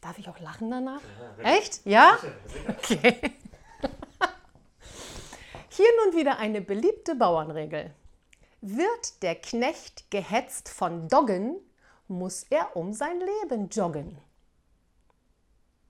Darf ich auch lachen danach? Echt? Ja? Okay. Hier nun wieder eine beliebte Bauernregel. Wird der Knecht gehetzt von Doggen, muss er um sein Leben joggen.